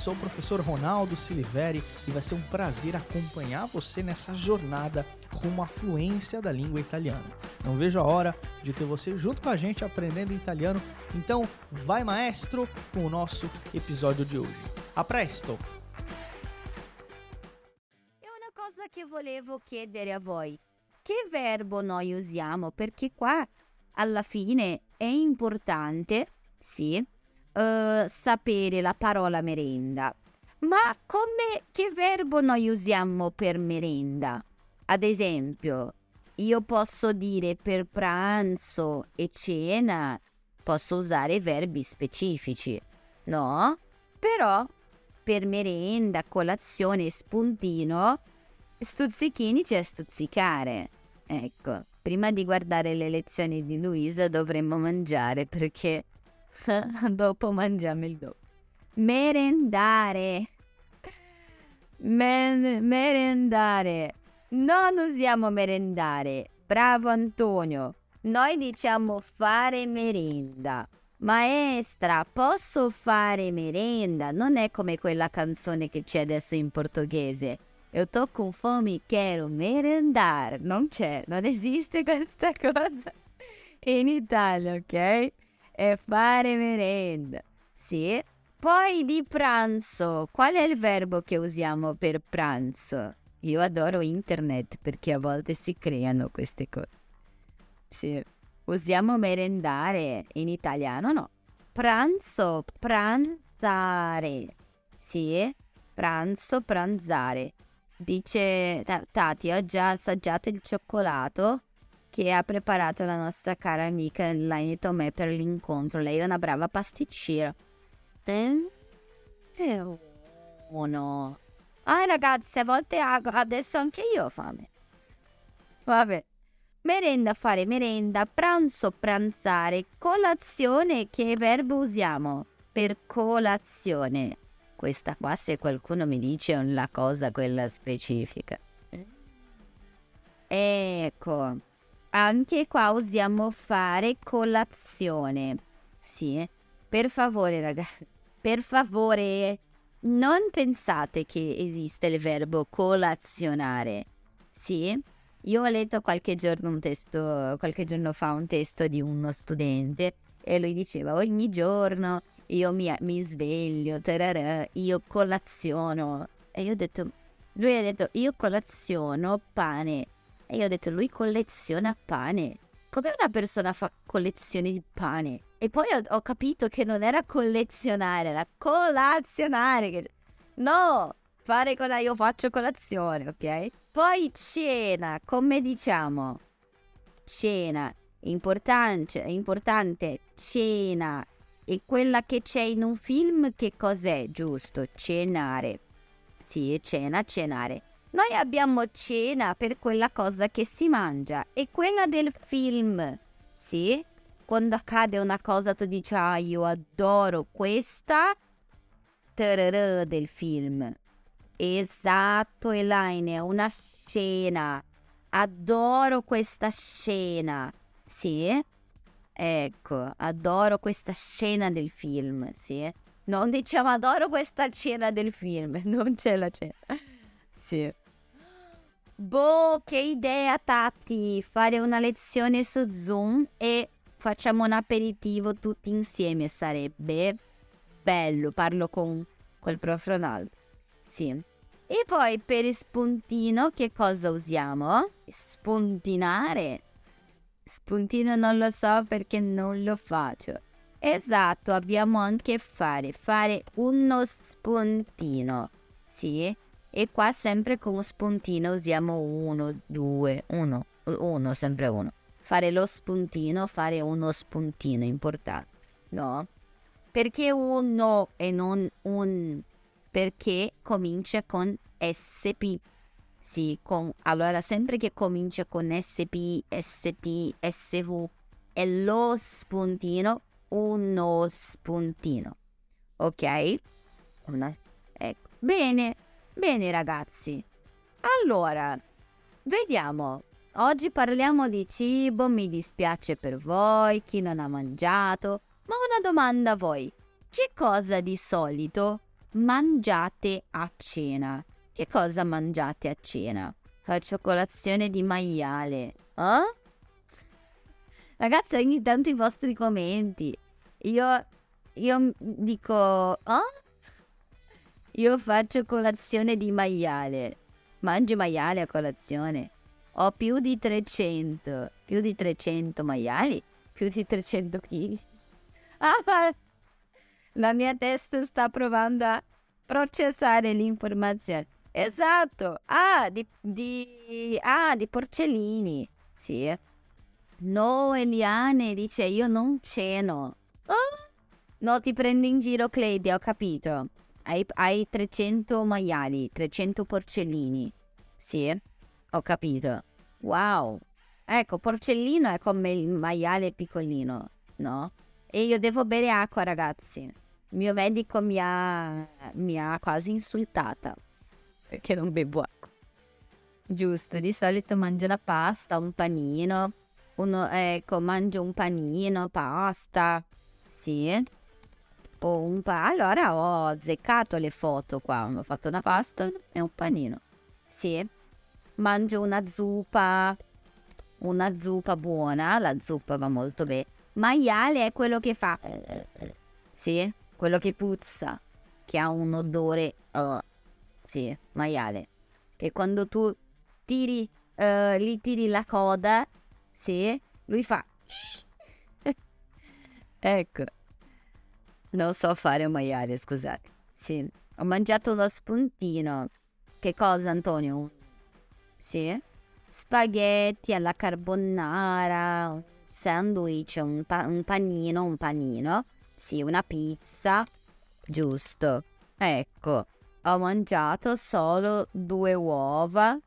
Sou o professor Ronaldo Siliveri e vai ser um prazer acompanhar você nessa jornada rumo à fluência da língua italiana. Não vejo a hora de ter você junto com a gente aprendendo italiano, então vai maestro com o nosso episódio de hoje. A presto! E una cosa che volevo chiedere a voi, che verbo noi usiamo? Perché qua alla fine è importante, sì, eh, sapere la parola merenda. Ma come che verbo noi usiamo per merenda? Ad esempio, io posso dire per pranzo e cena, posso usare verbi specifici, no? Però per merenda, colazione e spuntino, stuzzichini c'è stuzzicare. Ecco, prima di guardare le lezioni di Luisa dovremmo mangiare perché dopo mangiamo il dopo. Merendare. Men- merendare. Non usiamo merendare. Bravo Antonio. Noi diciamo fare merenda. Maestra, posso fare merenda? Non è come quella canzone che c'è adesso in portoghese. Eu tô com fome, quero merendar. Non c'è, non esiste questa cosa in Italia, ok? È fare merenda. Sì. Poi di pranzo. Qual è il verbo che usiamo per pranzo? Io adoro internet perché a volte si creano queste cose. Sì. Usiamo merendare in italiano, no? Pranzo, pranzare. Sì, pranzo, pranzare. Dice Ta- Tati, ho già assaggiato il cioccolato che ha preparato la nostra cara amica Laine Tomè per l'incontro. Lei è una brava pasticcera. Eh? È buono. Ah ragazzi, a volte adesso anche io ho fame. Vabbè. Merenda, fare merenda, pranzo, pranzare, colazione, che verbo usiamo per colazione? Questa qua, se qualcuno mi dice la cosa, quella specifica. Ecco, anche qua usiamo fare colazione. Sì, per favore ragazzi, per favore, non pensate che esiste il verbo colazionare. Sì? Io ho letto qualche giorno un testo, qualche giorno fa un testo di uno studente e lui diceva ogni giorno io mi, mi sveglio, tararà, io colaziono. E io ho detto, lui ha detto io colaziono pane. E io ho detto lui colleziona pane. Come una persona fa collezione di pane? E poi ho, ho capito che non era collezionare, era colazionare. No, fare con io faccio colazione, ok? Poi cena, come diciamo? Cena, importante, importante, cena. E quella che c'è in un film, che cos'è? Giusto, cenare. Sì, cena, cenare. Noi abbiamo cena per quella cosa che si mangia e quella del film. Sì? Quando accade una cosa tu dici, ah, io adoro questa tararà del film. Esatto, Elaine, è una scena. Adoro questa scena. Sì? Ecco, adoro questa scena del film, sì? Non diciamo adoro questa scena del film, non c'è la scena. Sì. Boh, che idea, Tati! Fare una lezione su Zoom e facciamo un aperitivo tutti insieme. Sarebbe bello. Parlo con quel prof Ronaldo. Sì. E poi per spuntino che cosa usiamo? Spuntinare. Spuntino non lo so perché non lo faccio. Esatto, abbiamo anche fare. Fare uno spuntino. Sì. E qua sempre con spuntino usiamo uno, due, uno, uno, sempre uno. Fare lo spuntino, fare uno spuntino, importante, no? Perché uno e non un perché comincia con SP. Sì, con, allora sempre che comincia con SP, ST, SV è lo spuntino, uno spuntino. Ok? Una, ecco. Bene, bene ragazzi. Allora, vediamo. Oggi parliamo di cibo, mi dispiace per voi, chi non ha mangiato. Ma una domanda a voi. Che cosa di solito mangiate a cena? Che cosa mangiate a cena? Faccio colazione di maiale. Eh? Ragazzi, ogni tanto i vostri commenti. Io, io dico, eh? Io faccio colazione di maiale. Mangi maiale a colazione. Ho più di 300. Più di 300 maiali? Più di 300 kg. Ah, ma la mia testa sta provando a processare l'informazione. Esatto. Ah, di, di, ah, di porcellini. Sì. No, Eliane dice io non ceno. Ah? No, ti prendi in giro, Claudia, ho capito. Hai, hai 300 maiali, 300 porcellini. Sì, ho capito. Wow. Ecco, porcellino è come il maiale piccolino, no? E io devo bere acqua, ragazzi. Il mio medico mi ha, mi ha quasi insultata perché non bevo acqua. Giusto, di solito mangio la pasta, un panino. Uno, ecco, mangio un panino, pasta. Sì. O un pa- allora ho azzeccato le foto qua. Ho fatto una pasta e un panino. Sì. Mangio una zuppa. Una zuppa buona. La zuppa va molto bene. Maiale è quello che fa. Sì, quello che puzza. Che ha un odore. Uh, sì, maiale. Che quando tu tiri, uh, gli tiri la coda, sì, lui fa... ecco. Non so fare un maiale, scusate. Sì, ho mangiato lo spuntino. Che cosa, Antonio? Sì? Spaghetti alla carbonara, sandwich, un, pa- un panino, un panino. Sì, una pizza. Giusto. Ecco, ho mangiato solo due uova.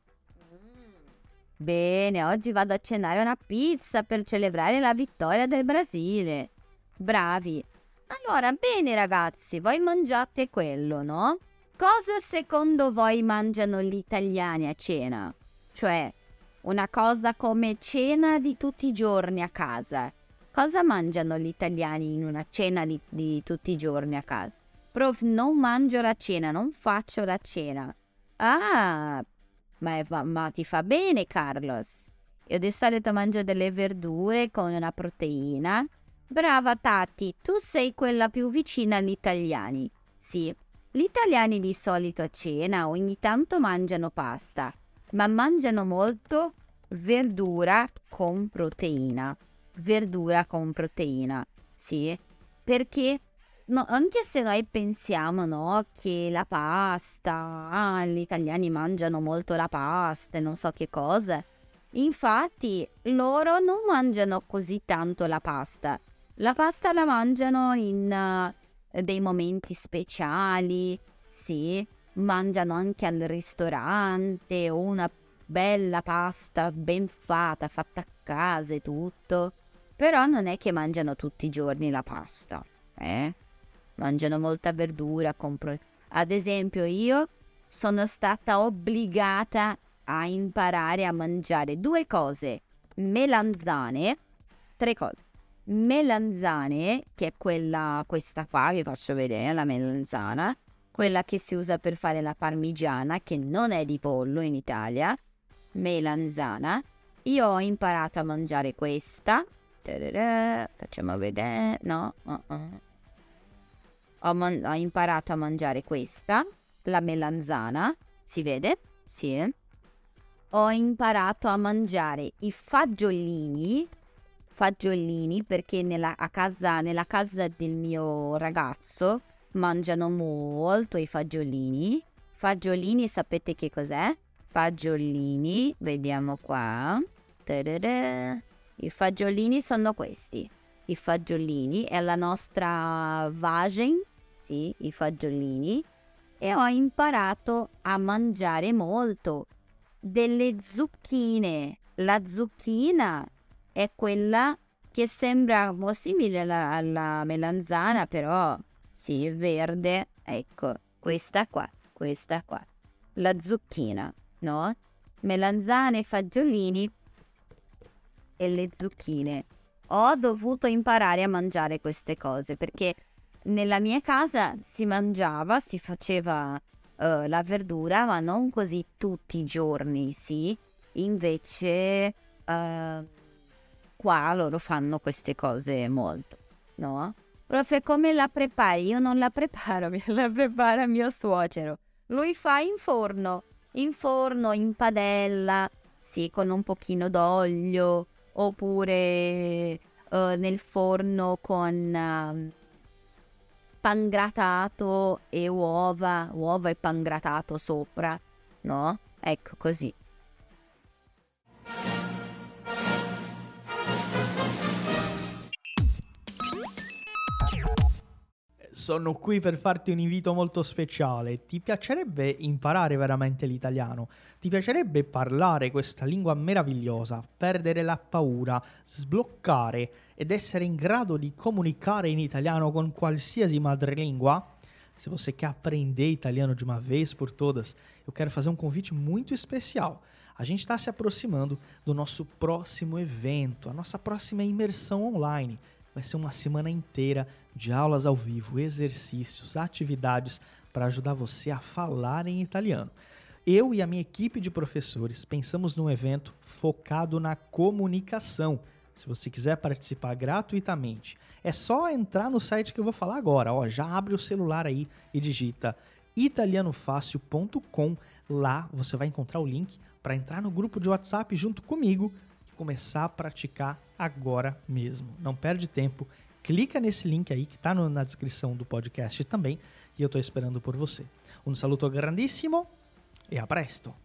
Bene, oggi vado a cenare una pizza per celebrare la vittoria del Brasile. Bravi. Allora, bene ragazzi, voi mangiate quello, no? Cosa secondo voi mangiano gli italiani a cena? Cioè, una cosa come cena di tutti i giorni a casa. Cosa mangiano gli italiani in una cena di, di tutti i giorni a casa? Prof, non mangio la cena, non faccio la cena. Ah, ma, ma, ma ti fa bene, Carlos. Io di solito mangio delle verdure con una proteina. Brava Tati, tu sei quella più vicina agli italiani. Sì, gli italiani di solito a cena ogni tanto mangiano pasta, ma mangiano molto verdura con proteina. Verdura con proteina, sì, perché no, anche se noi pensiamo no, che la pasta, ah, gli italiani mangiano molto la pasta e non so che cosa, infatti loro non mangiano così tanto la pasta. La pasta la mangiano in uh, dei momenti speciali, sì, mangiano anche al ristorante una bella pasta ben fatta, fatta a casa e tutto. Però non è che mangiano tutti i giorni la pasta, eh? Mangiano molta verdura, compro... Ad esempio io sono stata obbligata a imparare a mangiare due cose, melanzane, tre cose. Melanzane, che è quella, questa qua, vi faccio vedere, la melanzana, quella che si usa per fare la parmigiana, che non è di pollo in Italia, melanzana. Io ho imparato a mangiare questa. Facciamo vedere. No. Uh-uh. Ho, man- ho, imparato a mangiare questa, la melanzana. Si vede? Sì. Ho imparato a mangiare i fagiolini. Fagiolini perché nella casa, nella casa del mio ragazzo mangiano molto i fagiolini. Fagiolini sapete che cos'è? fagiolini, vediamo qua. Ta-da-da. I fagiolini sono questi. I fagiolini è la nostra vagin, sì, i fagiolini. e ho imparato a mangiare molto delle zucchine. La zucchina è quella che sembra un po' simile alla, alla melanzana, però sì, verde. Ecco, questa qua, questa qua. La zucchina, no? Melanzane, fagiolini e le zucchine. Ho dovuto imparare a mangiare queste cose perché nella mia casa si mangiava, si faceva uh, la verdura, ma non così tutti i giorni, sì. Invece uh, qua loro fanno queste cose molto, no? Profe, come la prepari? Io non la preparo, la prepara mio suocero. Lui fa in forno, in forno, in padella, sì, con un pochino d'olio, oppure uh, nel forno con... Uh, pangratato e uova, uova e pangratato sopra, no? Ecco così. Sono qui per farti un invito molto speciale. Ti piacerebbe imparare veramente l'italiano? Ti piacerebbe parlare questa lingua meravigliosa, perdere la paura, sbloccare ed essere in grado de comunicar em italiano com qualsiasi madrelingua, se você quer aprender italiano de uma vez por todas, eu quero fazer um convite muito especial. A gente está se aproximando do nosso próximo evento, a nossa próxima imersão online. Vai ser uma semana inteira de aulas ao vivo, exercícios, atividades para ajudar você a falar em italiano. Eu e a minha equipe de professores pensamos num evento focado na comunicação se você quiser participar gratuitamente, é só entrar no site que eu vou falar agora. Ó, já abre o celular aí e digita italianofácil.com. Lá você vai encontrar o link para entrar no grupo de WhatsApp junto comigo e começar a praticar agora mesmo. Não perde tempo. Clica nesse link aí que está na descrição do podcast também e eu estou esperando por você. Um saluto grandissimo e a presto.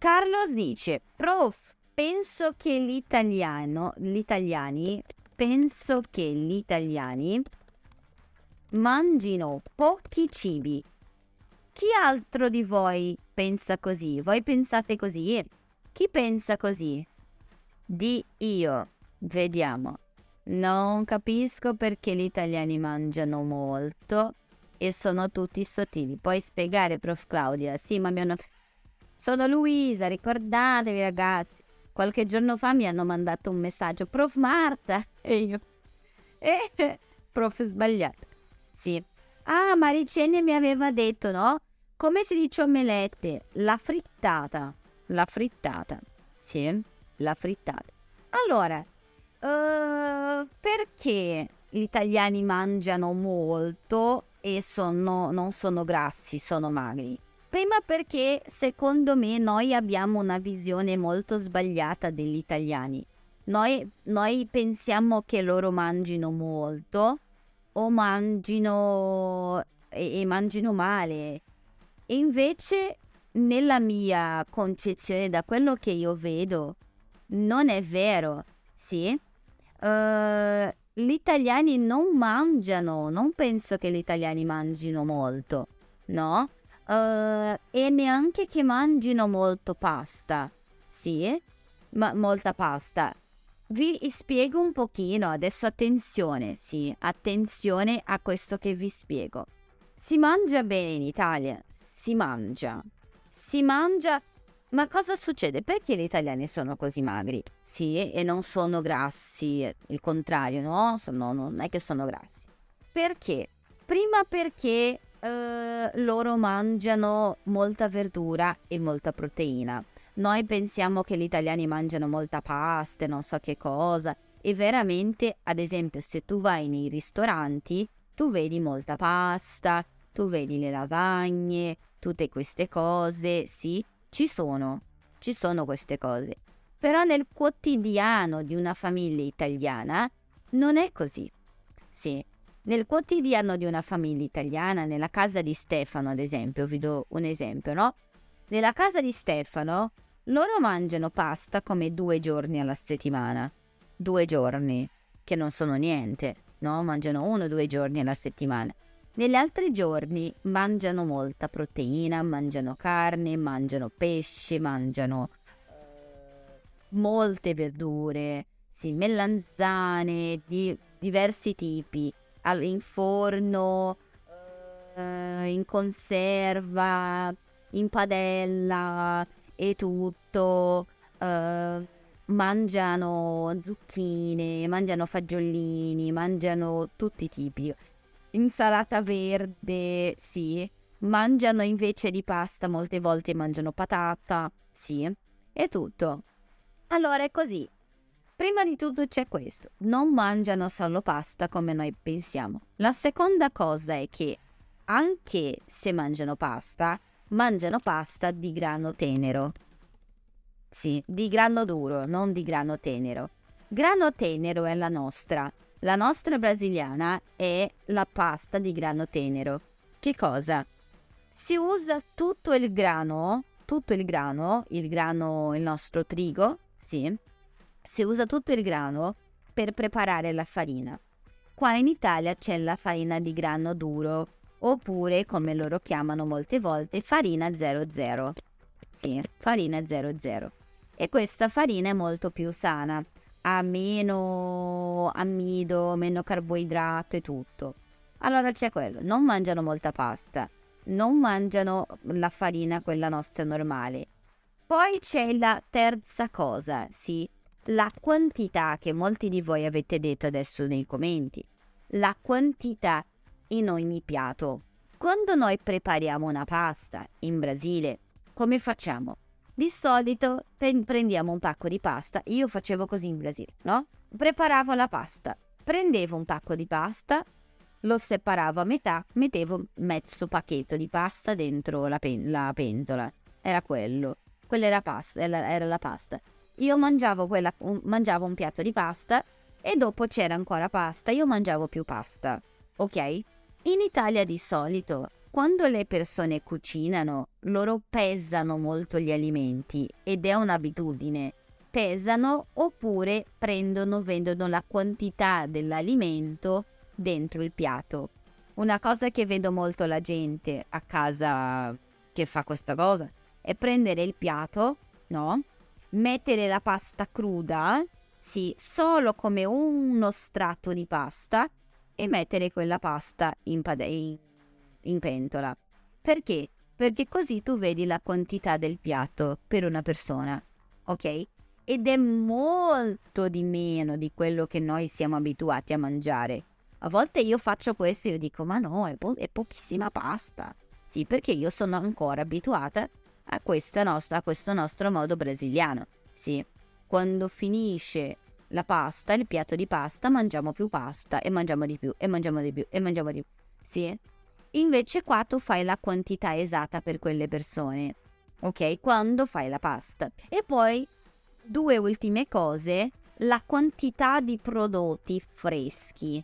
Carlos dice, prof, penso che l'italiano, gli italiani, penso che gli italiani mangino pochi cibi. Chi altro di voi pensa così? Voi pensate così? Chi pensa così? Di io. Vediamo. Non capisco perché gli italiani mangiano molto e sono tutti sottili. Puoi spiegare, prof. Claudia? Sì, ma mi hanno... Sono Luisa, ricordatevi ragazzi. Qualche giorno fa mi hanno mandato un messaggio, prof Marta, e io, eh, prof sbagliato. Sì. Ah, Maricene mi aveva detto, no? Come si dice omelette? La frittata. La frittata. Sì, la frittata. Allora, uh, perché gli italiani mangiano molto e sono, non sono grassi, sono magri? Prima perché secondo me noi abbiamo una visione molto sbagliata degli italiani. Noi, noi pensiamo che loro mangino molto o mangino e, e mangino male. Invece nella mia concezione, da quello che io vedo, non è vero. Sì, uh, gli italiani non mangiano, non penso che gli italiani mangino molto, no? Uh, e neanche che mangino molto pasta. Sì, ma molta pasta. Vi spiego un pochino, adesso attenzione, sì, attenzione a questo che vi spiego. Si mangia bene in Italia, si mangia. Si mangia, ma cosa succede? Perché gli italiani sono così magri? Sì, e non sono grassi, il contrario, no? Sono, non è che sono grassi. Perché? Prima perché eh, loro mangiano molta verdura e molta proteina. Noi pensiamo che gli italiani mangiano molta pasta, non so che cosa, e veramente, ad esempio, se tu vai nei ristoranti, tu vedi molta pasta, tu vedi le lasagne, tutte queste cose, sì, ci sono, ci sono queste cose. Però nel quotidiano di una famiglia italiana non è così. Sì, nel quotidiano di una famiglia italiana, nella casa di Stefano ad esempio, vi do un esempio, no? Nella casa di Stefano loro mangiano pasta come due giorni alla settimana. Due giorni, che non sono niente, no? Mangiano uno o due giorni alla settimana. Negli altri giorni mangiano molta proteina, mangiano carne, mangiano pesce, mangiano eh, molte verdure, sì, melanzane di diversi tipi, in forno, eh, in conserva, in padella e tutto. Eh, mangiano zucchine, mangiano fagiolini, mangiano tutti i tipi insalata verde, sì. Mangiano invece di pasta, molte volte mangiano patata, sì. È tutto. Allora è così. Prima di tutto c'è questo, non mangiano solo pasta come noi pensiamo. La seconda cosa è che anche se mangiano pasta, mangiano pasta di grano tenero. Sì, di grano duro, non di grano tenero. Grano tenero è la nostra, la nostra brasiliana è la pasta di grano tenero. Che cosa? Si usa tutto il grano, tutto il grano, il grano, il nostro trigo, sì. Si usa tutto il grano per preparare la farina. Qua in Italia c'è la farina di grano duro, oppure come loro chiamano molte volte farina 00. Sì, farina 00. E questa farina è molto più sana ha meno amido, meno carboidrato e tutto. Allora c'è quello, non mangiano molta pasta, non mangiano la farina, quella nostra normale. Poi c'è la terza cosa, sì, la quantità che molti di voi avete detto adesso nei commenti. La quantità in ogni piatto. Quando noi prepariamo una pasta in Brasile, come facciamo? Di solito prendiamo un pacco di pasta, io facevo così in Brasile, no? Preparavo la pasta, prendevo un pacco di pasta, lo separavo a metà, mettevo mezzo pacchetto di pasta dentro la, pen- la pentola. Era quello. Quella era, pasta, era la pasta. Io mangiavo, quella, un, mangiavo un piatto di pasta e dopo c'era ancora pasta, io mangiavo più pasta. Ok? In Italia di solito quando le persone cucinano, loro pesano molto gli alimenti ed è un'abitudine. Pesano oppure prendono, vendono la quantità dell'alimento dentro il piatto. Una cosa che vedo molto la gente a casa che fa questa cosa è prendere il piatto, no? Mettere la pasta cruda, sì, solo come uno strato di pasta e mettere quella pasta in, padella in pentola. Perché? Perché così tu vedi la quantità del piatto per una persona, ok? Ed è molto di meno di quello che noi siamo abituati a mangiare. A volte io faccio questo e io dico, ma no, è, po- è pochissima pasta. Sì, perché io sono ancora abituata a, nostra, a questo nostro modo brasiliano. Sì, quando finisce la pasta, il piatto di pasta, mangiamo più pasta e mangiamo di più e mangiamo di più e mangiamo di più. Sì, Invece qua tu fai la quantità esatta per quelle persone, ok? Quando fai la pasta. E poi due ultime cose, la quantità di prodotti freschi.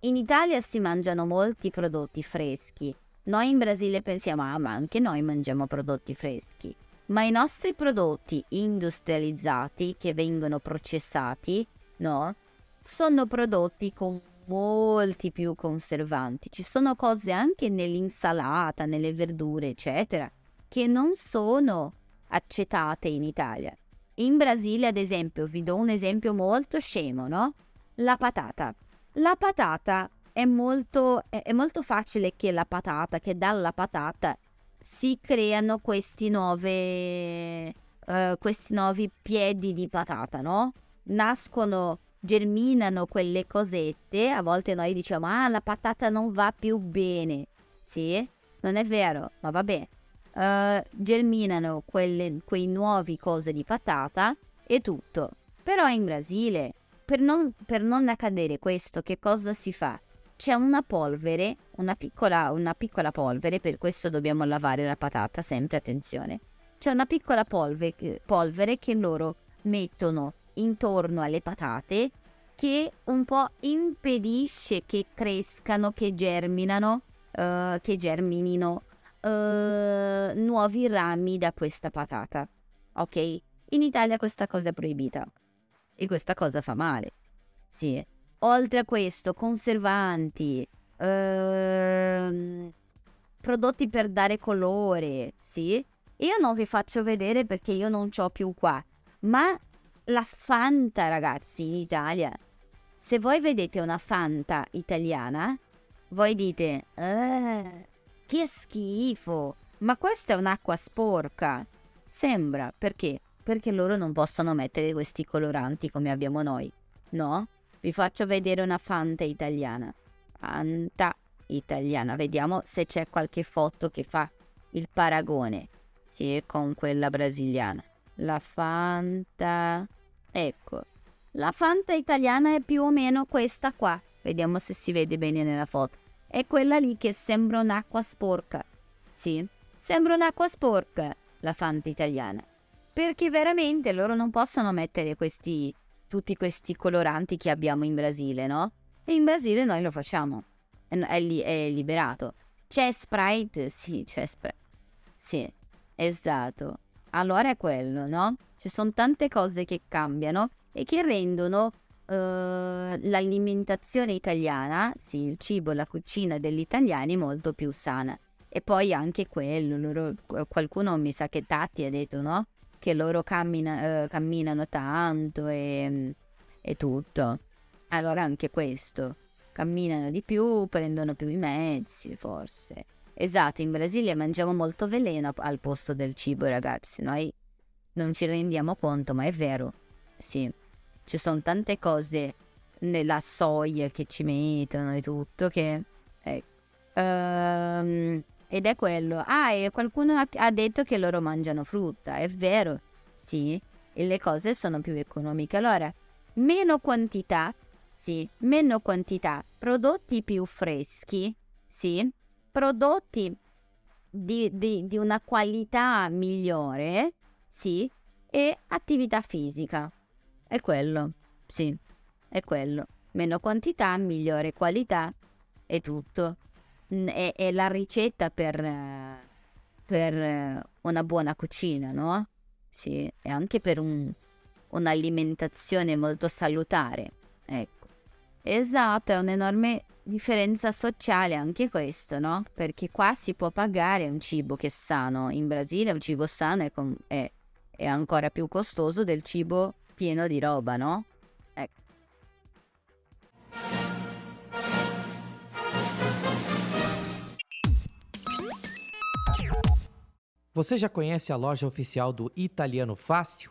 In Italia si mangiano molti prodotti freschi. Noi in Brasile pensiamo, ah, ma anche noi mangiamo prodotti freschi. Ma i nostri prodotti industrializzati che vengono processati, no? Sono prodotti con molti più conservanti. Ci sono cose anche nell'insalata, nelle verdure, eccetera, che non sono accettate in Italia. In Brasile, ad esempio, vi do un esempio molto scemo, no? La patata. La patata è molto, è molto facile che la patata, che dalla patata si creano questi, nuove, uh, questi nuovi piedi di patata, no? Nascono germinano quelle cosette, a volte noi diciamo ah la patata non va più bene, sì, non è vero, ma vabbè, uh, germinano quelle, quei nuovi cose di patata e tutto. Però in Brasile, per non, per non accadere questo, che cosa si fa? C'è una polvere, una piccola, una piccola polvere, per questo dobbiamo lavare la patata, sempre attenzione. C'è una piccola polvere, polvere che loro mettono intorno alle patate che un po' impedisce che crescano, che germinano, uh, che germinino uh, nuovi rami da questa patata. Ok? In Italia questa cosa è proibita e questa cosa fa male. Sì. Oltre a questo, conservanti, ehm, prodotti per dare colore, sì. Io non vi faccio vedere perché io non c'ho più qua, ma la Fanta, ragazzi, in Italia. Se voi vedete una Fanta italiana, voi dite, eh, che schifo, ma questa è un'acqua sporca. Sembra, perché? Perché loro non possono mettere questi coloranti come abbiamo noi, no? Vi faccio vedere una Fanta italiana. Fanta italiana. Vediamo se c'è qualche foto che fa il paragone. Sì, con quella brasiliana. La Fanta... Ecco. La Fanta italiana è più o meno questa qua. Vediamo se si vede bene nella foto. È quella lì che sembra un'acqua sporca. Sì, sembra un'acqua sporca la Fanta italiana. Perché veramente loro non possono mettere questi tutti questi coloranti che abbiamo in Brasile, no? E in Brasile noi lo facciamo. È, è, è liberato. C'è Sprite? Sì, c'è Sprite. Sì, esatto. Allora è quello, no? Ci sono tante cose che cambiano e che rendono uh, l'alimentazione italiana, sì, il cibo, la cucina degli italiani molto più sana. E poi anche quello, loro, qualcuno mi sa che Tati ha detto, no? che loro cammina, uh, camminano tanto e, e tutto. Allora anche questo, camminano di più, prendono più i mezzi, forse. Esatto, in Brasile mangiamo molto veleno al posto del cibo, ragazzi. Noi non ci rendiamo conto, ma è vero. Sì, ci sono tante cose nella soia che ci mettono e tutto che... Eh, um, ed è quello. Ah, e qualcuno ha, ha detto che loro mangiano frutta. È vero, sì, e le cose sono più economiche. Allora, meno quantità, sì, meno quantità, prodotti più freschi, sì, prodotti di, di, di una qualità migliore, sì, e attività fisica. È quello, sì, è quello. Meno quantità, migliore qualità, è tutto è, è la ricetta per, per, una buona cucina, no? Sì, e anche per un, un'alimentazione molto salutare, ecco. Esatto, è un'enorme differenza sociale anche questo, no? Perché qua si può pagare un cibo che è sano, in Brasile un cibo sano è, con, è, è ancora più costoso del cibo pieno di roba, no? Ecco. Você já conhece a loja oficial do Italiano Fácil?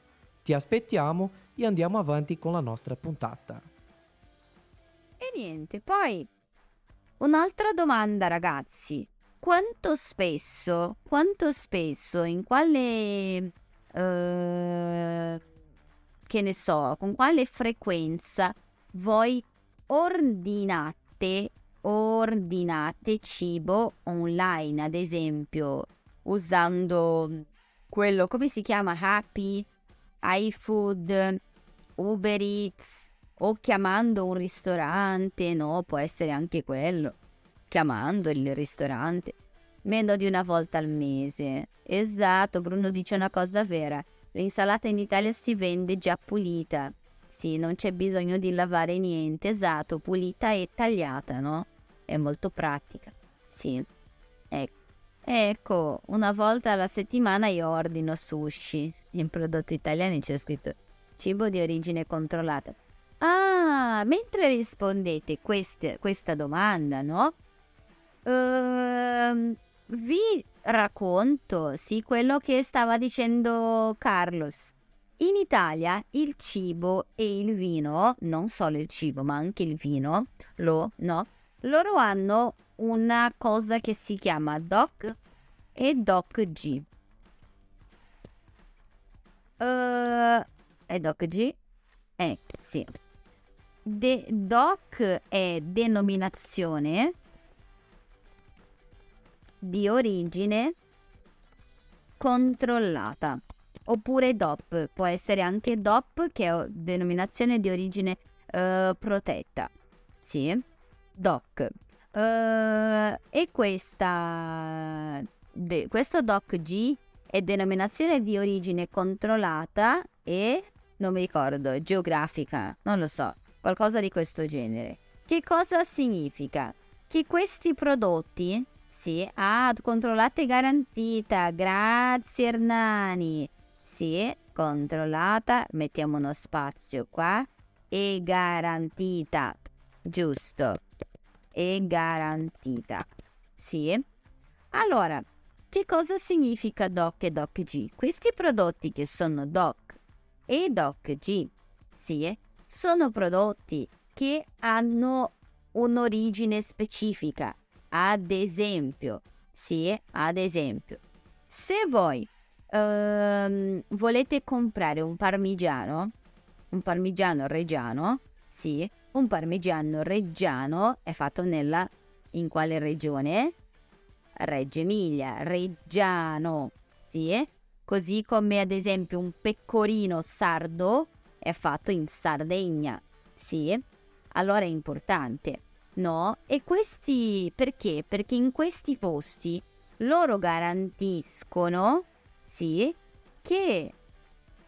Ti aspettiamo e andiamo avanti con la nostra puntata. E niente, poi un'altra domanda ragazzi. Quanto spesso, quanto spesso, in quale, uh, che ne so, con quale frequenza voi ordinate, ordinate cibo online, ad esempio usando quello, come si chiama? Happy, iFood, Uber Eats o chiamando un ristorante, no, può essere anche quello, chiamando il ristorante, meno di una volta al mese. Esatto, Bruno dice una cosa vera, l'insalata in Italia si vende già pulita. Sì, non c'è bisogno di lavare niente, esatto, pulita e tagliata, no? È molto pratica. Sì, ecco. Ecco, una volta alla settimana io ordino sushi. In prodotti italiani c'è scritto cibo di origine controllata. Ah, mentre rispondete queste, questa domanda, no? Uh, vi racconto, sì, quello che stava dicendo Carlos. In Italia il cibo e il vino, non solo il cibo, ma anche il vino, lo, no, loro hanno una cosa che si chiama DOC e DOC G. Uh, è DOC G? Eh, sì. De- DOC è denominazione di origine controllata oppure DOP, può essere anche DOP che è denominazione di origine uh, protetta. Sì, DOC. Uh, e questa, de, questo DOC G è denominazione di origine controllata e non mi ricordo, geografica, non lo so, qualcosa di questo genere. Che cosa significa? Che questi prodotti, sì, ah, controllata e garantita, grazie Ernani, sì, controllata, mettiamo uno spazio qua, e garantita, giusto, e garantita, sì. Allora, che cosa significa DOC e DOC G? Questi prodotti che sono DOC e DOC G, sì, sono prodotti che hanno un'origine specifica. Ad esempio, sì, ad esempio, se voi ehm, volete comprare un parmigiano, un parmigiano reggiano, sì, un parmigiano reggiano è fatto nella in quale regione? Reggio Emilia, reggiano, sì, così come ad esempio un pecorino sardo è fatto in Sardegna. Sì, allora è importante, no? E questi perché? Perché in questi posti loro garantiscono, sì, che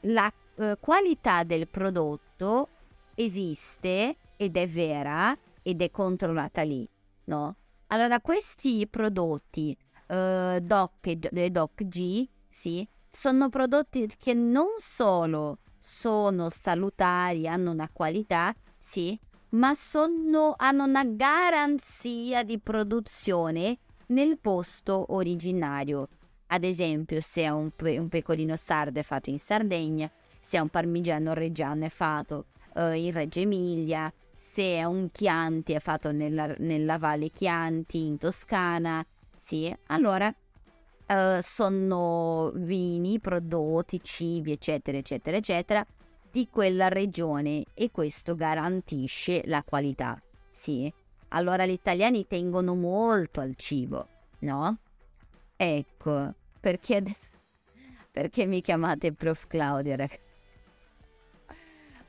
la eh, qualità del prodotto esiste ed è vera ed è controllata lì, no? Allora questi prodotti eh, DOC e DOC G, sì, sono prodotti che non solo sono salutari, hanno una qualità, sì, ma sono, hanno una garanzia di produzione nel posto originario. Ad esempio, se un, pe- un pecorino sardo è fatto in Sardegna, se un parmigiano reggiano è fatto uh, in Reggio Emilia, se è un Chianti è fatto nella, nella Valle Chianti in Toscana, sì, allora uh, sono vini, prodotti, cibi, eccetera, eccetera, eccetera, di quella regione e questo garantisce la qualità. Sì, allora gli italiani tengono molto al cibo, no? Ecco, perché, perché mi chiamate Prof Claudia, ragazzi?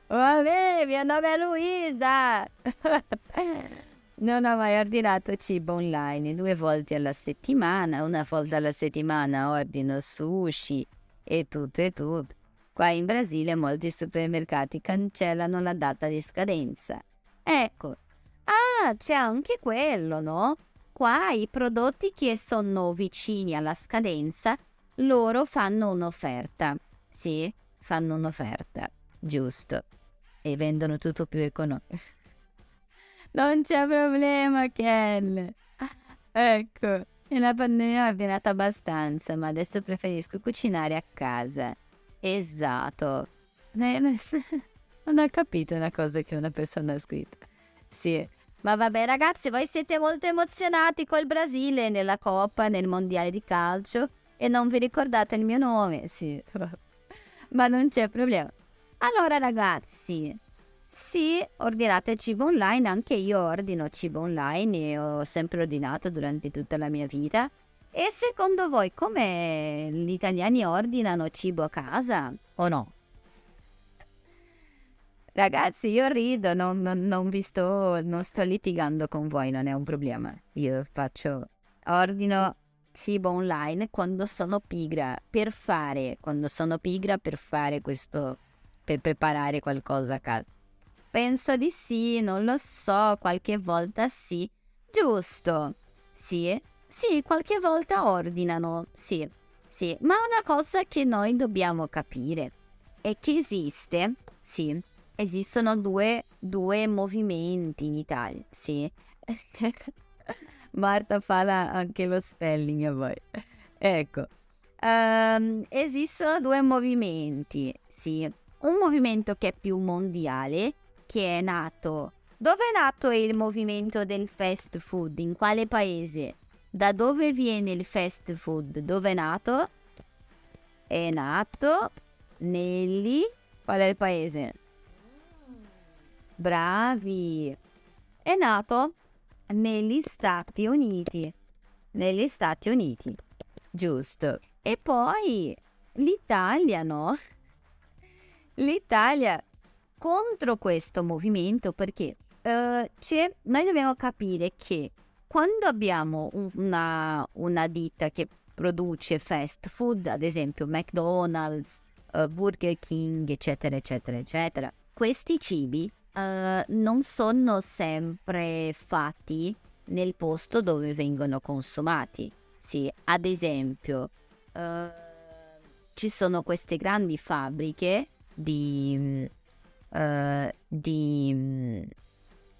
Vabbè, mio nome è Luisa! Non ho mai ordinato cibo online due volte alla settimana, una volta alla settimana ordino sushi e tutto e tutto. Qua in Brasile molti supermercati cancellano la data di scadenza. Ecco, ah, c'è anche quello, no? Qua i prodotti che sono vicini alla scadenza, loro fanno un'offerta. Sì, fanno un'offerta, giusto. E vendono tutto più economico. Non c'è problema, Ken. Ecco, nella pandemia ho ordinato abbastanza, ma adesso preferisco cucinare a casa. Esatto. Non ho capito una cosa che una persona ha scritto. Sì, ma vabbè ragazzi, voi siete molto emozionati col Brasile nella Coppa, nel Mondiale di calcio e non vi ricordate il mio nome, sì. ma non c'è problema. Allora ragazzi, sì, ordinate cibo online, anche io ordino cibo online e ho sempre ordinato durante tutta la mia vita. E secondo voi come gli italiani ordinano cibo a casa o no? Ragazzi, io rido, non, non, non vi sto, non sto litigando con voi, non è un problema. Io faccio, ordino cibo online quando sono pigra, per fare, quando sono pigra per fare questo, per preparare qualcosa a casa. Penso di sì, non lo so, qualche volta sì. Giusto. Sì, sì, qualche volta ordinano, sì, sì. Ma una cosa che noi dobbiamo capire è che esiste, sì, esistono due, due movimenti in Italia, sì. Marta fa anche lo spelling a voi. ecco, um, esistono due movimenti, sì. Un movimento che è più mondiale, che è nato... Dove è nato il movimento del fast food? In quale paese? Da dove viene il fast food? Dove è nato? È nato negli... Qual è il paese? Bravi! È nato negli Stati Uniti. Negli Stati Uniti. Giusto. E poi l'Italia, no? L'Italia contro questo movimento perché uh, noi dobbiamo capire che quando abbiamo una, una, ditta che produce fast food, ad esempio McDonald's, uh, Burger King, eccetera, eccetera, eccetera, questi cibi uh, non sono sempre fatti nel posto dove vengono consumati. Sì, ad esempio, uh, ci sono queste grandi fabbriche di, uh, di,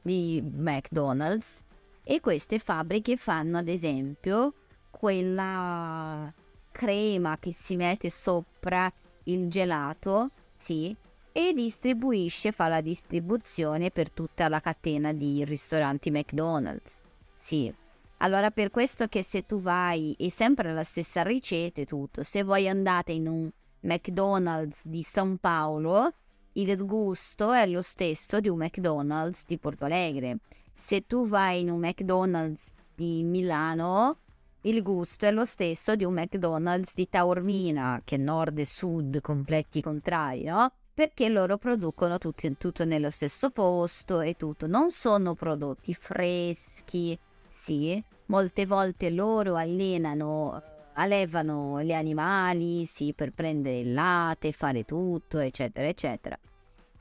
di McDonald's e queste fabbriche fanno ad esempio quella crema che si mette sopra il gelato, sì, e distribuisce, fa la distribuzione per tutta la catena di ristoranti McDonald's. Sì. Allora per questo che se tu vai, è sempre la stessa ricetta e tutto, se voi andate in un McDonald's di San Paolo, il gusto è lo stesso di un McDonald's di Porto Alegre. Se tu vai in un McDonald's di Milano, il gusto è lo stesso di un McDonald's di Taormina, che nord e sud completi contrari, no? perché loro producono tutti, tutto nello stesso posto e tutto. Non sono prodotti freschi, sì, molte volte loro allenano, allevano gli animali, sì, per prendere il latte, fare tutto, eccetera, eccetera.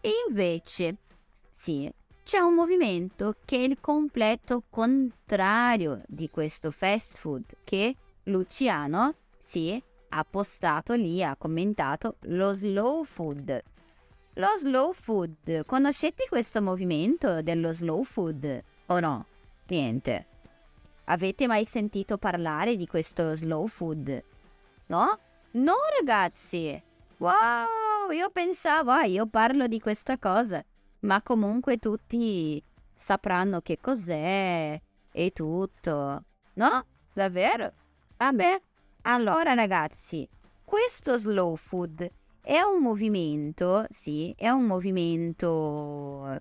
E invece, sì, c'è un movimento che è il completo contrario di questo fast food che Luciano, sì, ha postato lì, ha commentato lo slow food. Lo slow food, conoscete questo movimento dello slow food o no? Niente. Avete mai sentito parlare di questo slow food? No? No ragazzi! Wow, io pensavo, ah, io parlo di questa cosa, ma comunque tutti sapranno che cos'è e tutto. No? Davvero? Vabbè. Allora ragazzi, questo slow food è un movimento, sì, è un movimento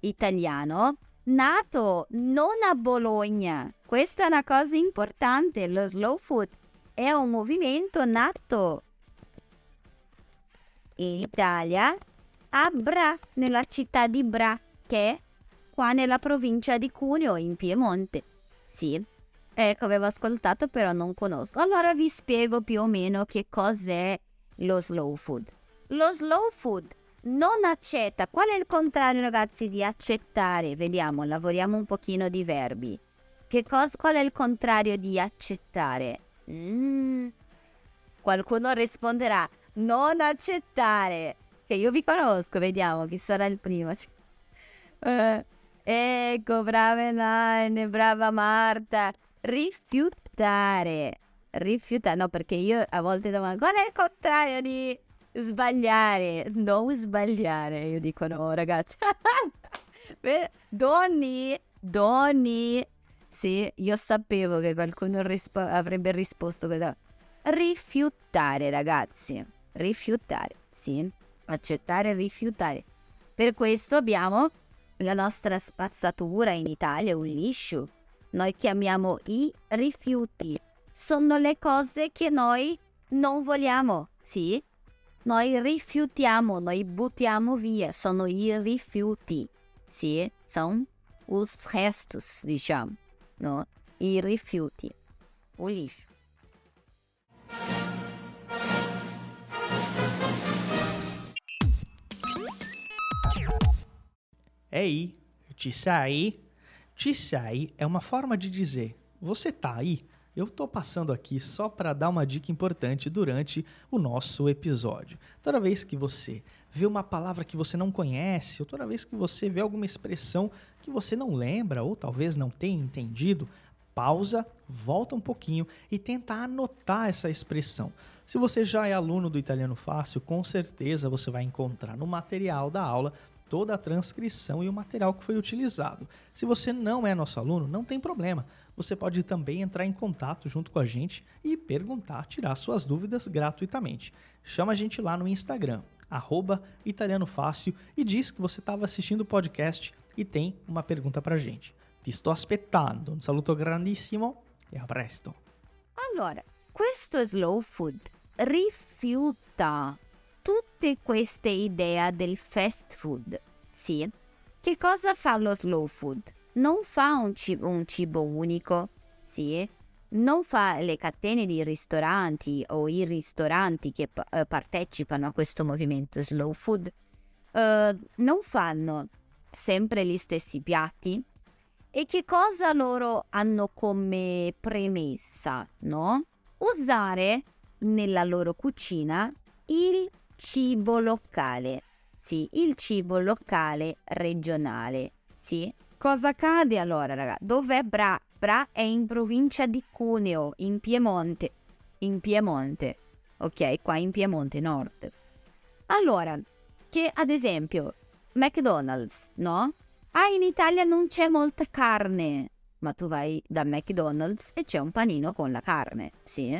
italiano nato non a Bologna. Questa è una cosa importante, lo slow food è un movimento nato in Italia a Bra, nella città di Bra, che è qua nella provincia di Cuneo, in Piemonte. Sì, ecco, avevo ascoltato, però non conosco. Allora vi spiego più o meno che cos'è lo slow food. Lo slow food non accetta. Qual è il contrario, ragazzi, di accettare? Vediamo, lavoriamo un pochino di verbi. Che cosa, qual è il contrario di accettare? Mm. Qualcuno risponderà non accettare. Che io vi conosco, vediamo chi sarà il primo. Uh, ecco, brava Elaine, brava Marta. Rifiutare rifiutare, no perché io a volte domando qual è il contrario di sbagliare, non sbagliare, io dico no ragazzi, donni, donni, sì, io sapevo che qualcuno rispo- avrebbe risposto così, rifiutare ragazzi, rifiutare, sì, accettare rifiutare. Per questo abbiamo la nostra spazzatura in Italia, un liscio. Noi chiamiamo i rifiuti sono le cose che noi non vogliamo, sì? Noi rifiutiamo, noi buttiamo via, sono i rifiuti, sì? Sono os restos, diciamo, no? I rifiuti, o lixo. Ehi, ci sei? Ci sei è uma forma de dizer: você tá aí? Eu estou passando aqui só para dar uma dica importante durante o nosso episódio. Toda vez que você vê uma palavra que você não conhece, ou toda vez que você vê alguma expressão que você não lembra, ou talvez não tenha entendido, pausa, volta um pouquinho e tenta anotar essa expressão. Se você já é aluno do Italiano Fácil, com certeza você vai encontrar no material da aula toda a transcrição e o material que foi utilizado. Se você não é nosso aluno, não tem problema. Você pode também entrar em contato junto com a gente e perguntar, tirar suas dúvidas gratuitamente. Chama a gente lá no Instagram, arroba Italiano Fácil, e diz que você estava assistindo o podcast e tem uma pergunta para a gente. Ti sto aspettando. Un saluto grandissimo e a presto. Allora, questo slow food rifiuta tutte queste idee del fast food. Sì. Che cosa fa lo slow food? Non fa un cibo, un cibo unico, sì. Non fa le catene di ristoranti o i ristoranti che uh, partecipano a questo movimento slow food. Uh, non fanno sempre gli stessi piatti. E che cosa loro hanno come premessa, no? Usare nella loro cucina il cibo locale. Sì, il cibo locale regionale. Sì. Cosa accade allora, raga? Dov'è Bra? Bra è in provincia di Cuneo, in Piemonte. In Piemonte. Ok, qua in Piemonte Nord. Allora, che ad esempio McDonald's, no? Ah, in Italia non c'è molta carne. Ma tu vai da McDonald's e c'è un panino con la carne, sì?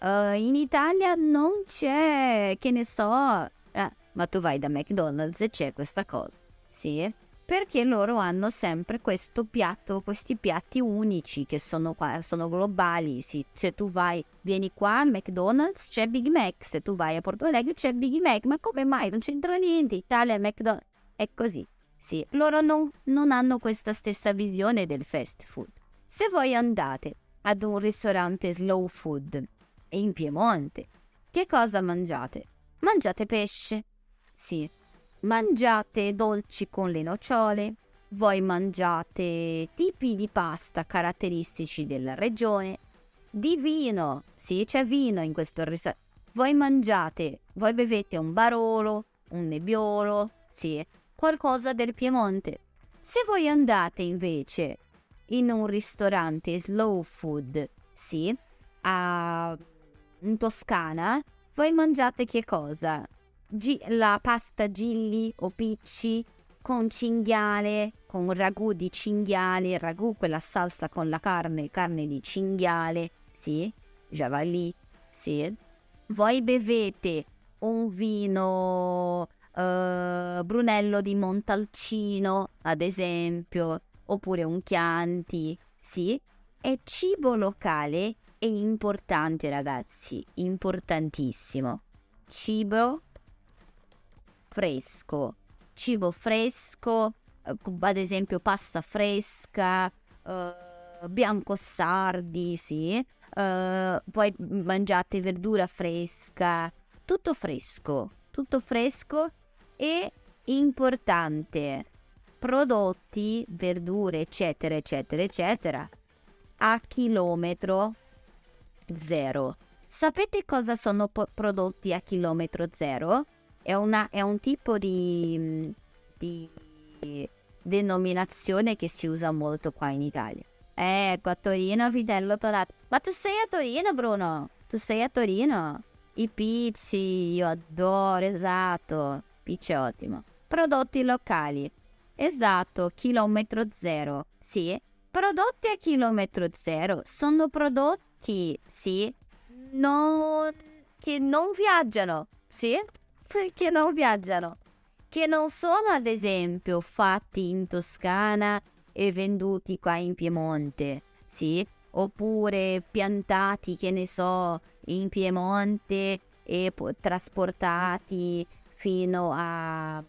Uh, in Italia non c'è, che ne so, eh, ma tu vai da McDonald's e c'è questa cosa, sì? Perché loro hanno sempre questo piatto, questi piatti unici che sono qua, sono globali, sì. Se tu vai, vieni qua al McDonald's c'è Big Mac, se tu vai a Porto Alegre c'è Big Mac, ma come mai? Non c'entra niente, Italia, McDonald's, è così. Sì, loro non, non hanno questa stessa visione del fast food. Se voi andate ad un ristorante slow food in Piemonte, che cosa mangiate? Mangiate pesce, sì. Mangiate dolci con le nocciole, voi mangiate tipi di pasta caratteristici della regione, di vino, sì, c'è vino in questo ristorante. Voi mangiate, voi bevete un barolo, un nebbiolo, sì, qualcosa del Piemonte. Se voi andate invece in un ristorante slow food, sì, a, in Toscana, voi mangiate che cosa? G- la pasta gilli o picci con cinghiale, con ragù di cinghiale, ragù quella salsa con la carne, carne di cinghiale, sì, javali, sì. Voi bevete un vino uh, Brunello di Montalcino, ad esempio, oppure un Chianti, sì, è cibo locale è importante ragazzi, importantissimo. Cibo fresco, cibo fresco, eh, ad esempio pasta fresca, uh, bianco sardi, sì, uh, poi mangiate verdura fresca, tutto fresco, tutto fresco e importante, prodotti, verdure, eccetera, eccetera, eccetera, a chilometro zero. Sapete cosa sono po- prodotti a chilometro zero? È, una, è un tipo di, di, denominazione che si usa molto qua in Italia. Ecco, a Torino, Vitello Tonato. Ma tu sei a Torino, Bruno? Tu sei a Torino? I picci, io adoro, esatto. Picci è ottimo. Prodotti locali. Esatto, chilometro zero. Sì, prodotti a chilometro zero sono prodotti, sì, non, che non viaggiano, sì, perché non viaggiano, che non sono ad esempio fatti in Toscana e venduti qua in Piemonte, sì, oppure piantati, che ne so, in Piemonte e po- trasportati fino a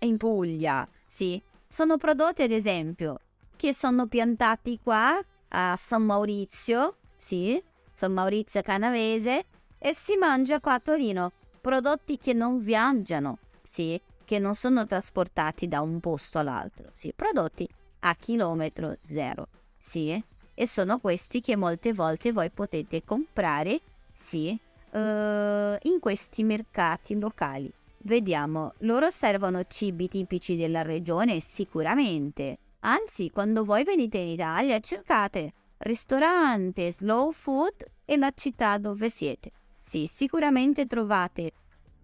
in Puglia, sì. Sono prodotti ad esempio che sono piantati qua a San Maurizio, sì, San Maurizio Canavese e si mangia qua a Torino. Prodotti che non viaggiano, sì, che non sono trasportati da un posto all'altro, sì, prodotti a chilometro zero, sì, e sono questi che molte volte voi potete comprare, sì, uh, in questi mercati locali. Vediamo, loro servono cibi tipici della regione? Sicuramente. Anzi, quando voi venite in Italia, cercate ristorante slow food e la città dove siete. Sì, sicuramente trovate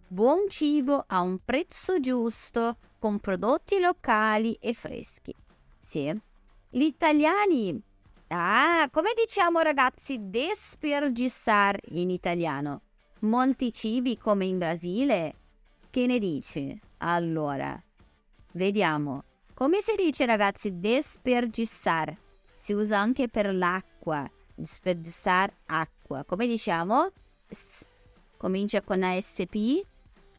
buon cibo a un prezzo giusto, con prodotti locali e freschi. Sì. Gli italiani, ah, come diciamo ragazzi, despergizzar in italiano. Molti cibi come in Brasile. Che ne dici? Allora, vediamo. Come si dice ragazzi despergizzar? Si usa anche per l'acqua. Despergizzar acqua. Come diciamo? S- comincia con ASP.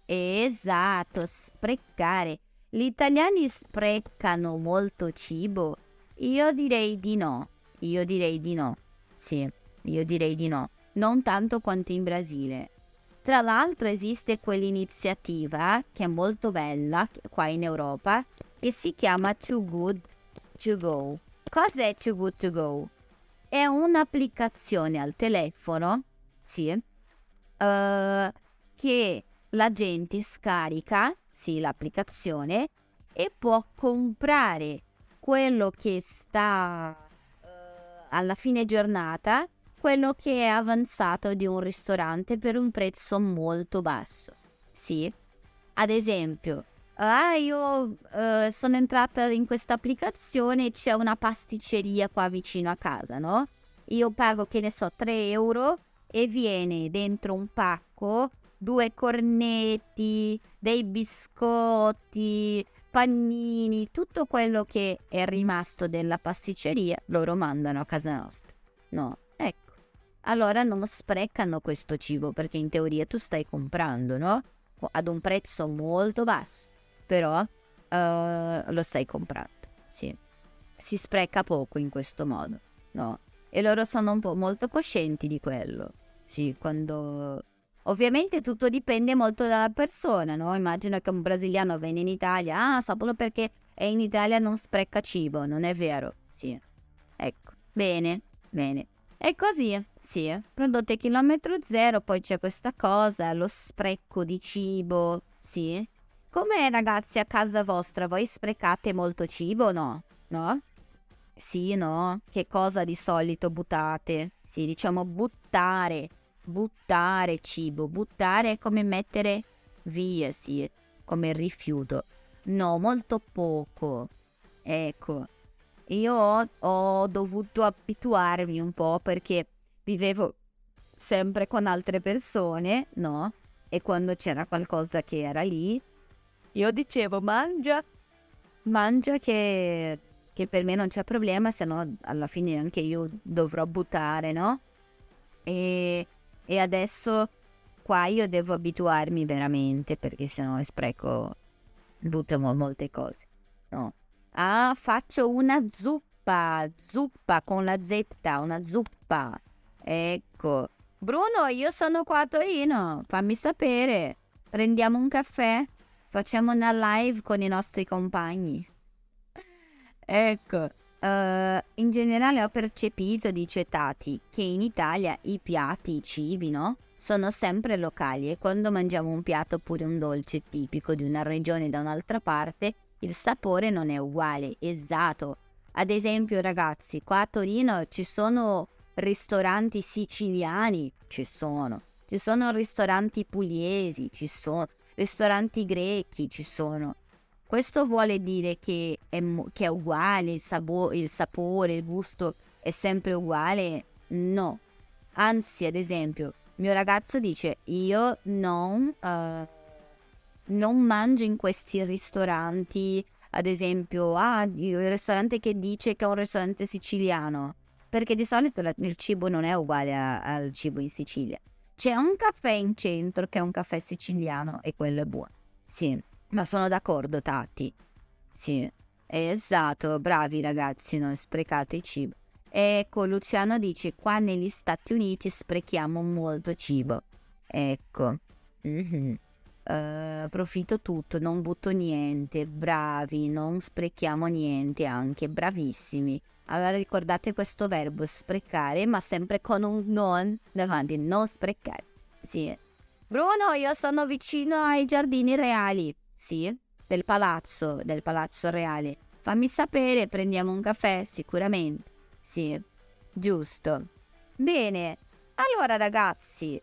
Esatto, sprecare. Gli italiani sprecano molto cibo? Io direi di no. Io direi di no. Sì, io direi di no. Non tanto quanto in Brasile. Tra l'altro esiste quell'iniziativa che è molto bella qua in Europa che si chiama Too Good To Go. Cos'è Too Good To Go? È un'applicazione al telefono, sì, uh, che la gente scarica, sì, l'applicazione, e può comprare quello che sta uh, alla fine giornata, quello che è avanzato di un ristorante per un prezzo molto basso. Sì, ad esempio, ah, io uh, sono entrata in questa applicazione e c'è una pasticceria qua vicino a casa, no? Io pago, che ne so, 3 euro e viene dentro un pacco due cornetti, dei biscotti, pannini, tutto quello che è rimasto della pasticceria, loro mandano a casa nostra. No, ecco. Allora non sprecano questo cibo perché in teoria tu stai comprando, no? Ad un prezzo molto basso, però uh, lo stai comprando, sì. Si spreca poco in questo modo, no? E loro sono un po' molto coscienti di quello. Sì, quando Ovviamente tutto dipende molto dalla persona, no? Immagino che un brasiliano viene in Italia, ah, solo perché è in Italia non spreca cibo, non è vero? Sì. Ecco, bene, bene. E così, sì, prodotti chilometro zero, poi c'è questa cosa, lo spreco di cibo, sì. Come ragazzi a casa vostra, voi sprecate molto cibo no? No? Sì, no? Che cosa di solito buttate? Sì, diciamo buttare buttare cibo. Buttare è come mettere via, sì, come rifiuto. No, molto poco. Ecco, io ho, ho dovuto abituarmi un po' perché vivevo sempre con altre persone, no? E quando c'era qualcosa che era lì, io dicevo mangia, mangia che, che per me non c'è problema, se no alla fine anche io dovrò buttare, no? E e adesso qua io devo abituarmi veramente perché sennò spreco, buttiamo molte cose. No. Ah, faccio una zuppa, zuppa con la Z, una zuppa. Ecco. Bruno, io sono qua a Torino, fammi sapere. Prendiamo un caffè, facciamo una live con i nostri compagni. Ecco. Uh, in generale ho percepito, dice Tati, che in Italia i piatti, i cibi, no? Sono sempre locali e quando mangiamo un piatto oppure un dolce tipico di una regione da un'altra parte, il sapore non è uguale, esatto. Ad esempio, ragazzi, qua a Torino ci sono ristoranti siciliani, ci sono. Ci sono ristoranti pugliesi, ci sono. Ristoranti grechi, ci sono. Questo vuole dire che è, che è uguale, il, sabo- il sapore, il gusto è sempre uguale? No. Anzi, ad esempio, mio ragazzo dice io non, uh, non mangio in questi ristoranti, ad esempio, ah, il ristorante che dice che è un ristorante siciliano, perché di solito la, il cibo non è uguale a, al cibo in Sicilia. C'è un caffè in centro che è un caffè siciliano e quello è buono. Sì, ma sono d'accordo, Tati. Sì, esatto, bravi ragazzi, non sprecate il cibo. Ecco, Luciano dice, qua negli Stati Uniti sprechiamo molto cibo. Ecco. Mm-hmm. Uh, tutto, non butto niente, bravi, non sprechiamo niente anche, bravissimi. Allora ricordate questo verbo sprecare, ma sempre con un non davanti, non sprecare. Sì. Bruno, io sono vicino ai giardini reali. Sì, del palazzo, del palazzo reale. fammi sapere, prendiamo un caffè, sicuramente. Sì, giusto. Bene, allora ragazzi,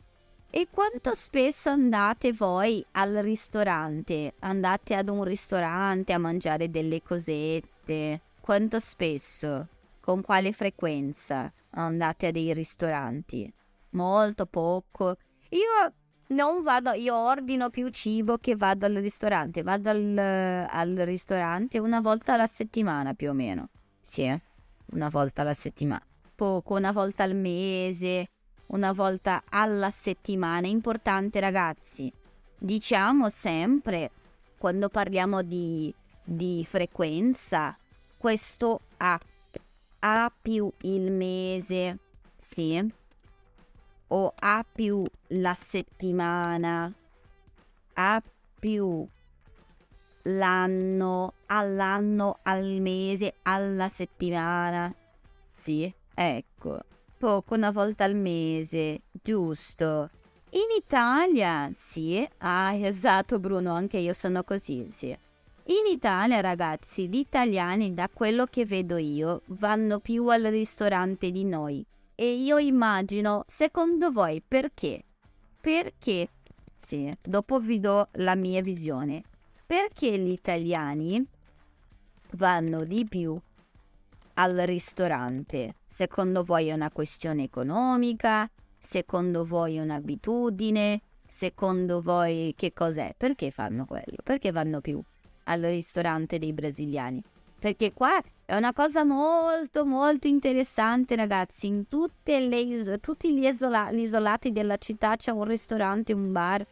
e quanto spesso andate voi al ristorante? Andate ad un ristorante a mangiare delle cosette? Quanto spesso? Con quale frequenza andate a dei ristoranti? Molto poco. Io non vado, io ordino più cibo che vado al ristorante. Vado al, al ristorante una volta alla settimana più o meno. Sì, eh? una volta alla settimana. Poco, una volta al mese una volta alla settimana. Importante ragazzi. Diciamo sempre, quando parliamo di, di frequenza, questo A, A più il mese, sì, o A più la settimana, A più l'anno, all'anno, al mese, alla settimana. Sì, ecco poco una volta al mese, giusto? In Italia, sì, ah esatto Bruno, anche io sono così, sì. In Italia, ragazzi, gli italiani, da quello che vedo io, vanno più al ristorante di noi. E io immagino, secondo voi, perché? Perché, sì, dopo vi do la mia visione. Perché gli italiani vanno di più al ristorante? Secondo voi è una questione economica? Secondo voi è un'abitudine? Secondo voi che cos'è? Perché fanno quello? Perché vanno più al ristorante dei brasiliani? Perché qua è una cosa molto molto interessante ragazzi, in is- tutti gli, isola- gli isolati della città c'è un ristorante, un bar,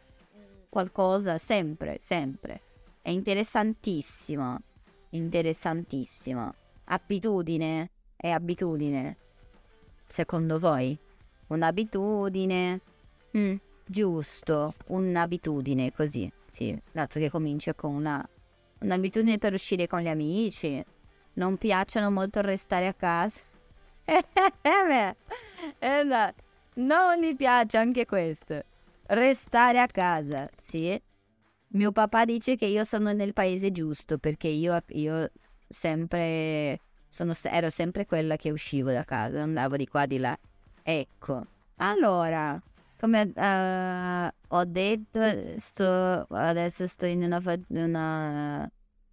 qualcosa, sempre, sempre. È interessantissimo, interessantissimo abitudine è abitudine. Secondo voi? Un'abitudine? Mm, giusto, un'abitudine così, sì, dato che comincia con una, un'abitudine per uscire con gli amici. Non piacciono molto restare a casa. eh, no, non mi piace anche questo. Restare a casa, sì. Mio papà dice che io sono nel paese giusto perché io, io sempre, sono, ero sempre quella che uscivo da casa, andavo di qua di là. Ecco, allora, come uh, ho detto, sto, adesso sto in una, una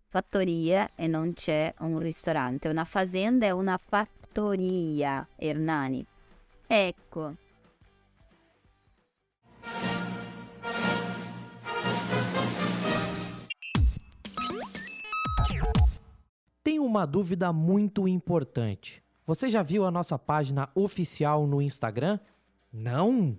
fattoria e non c'è un ristorante, una fazenda e una fattoria, Ernani. Ecco. Tem uma dúvida muito importante. Você já viu a nossa página oficial no Instagram? Não?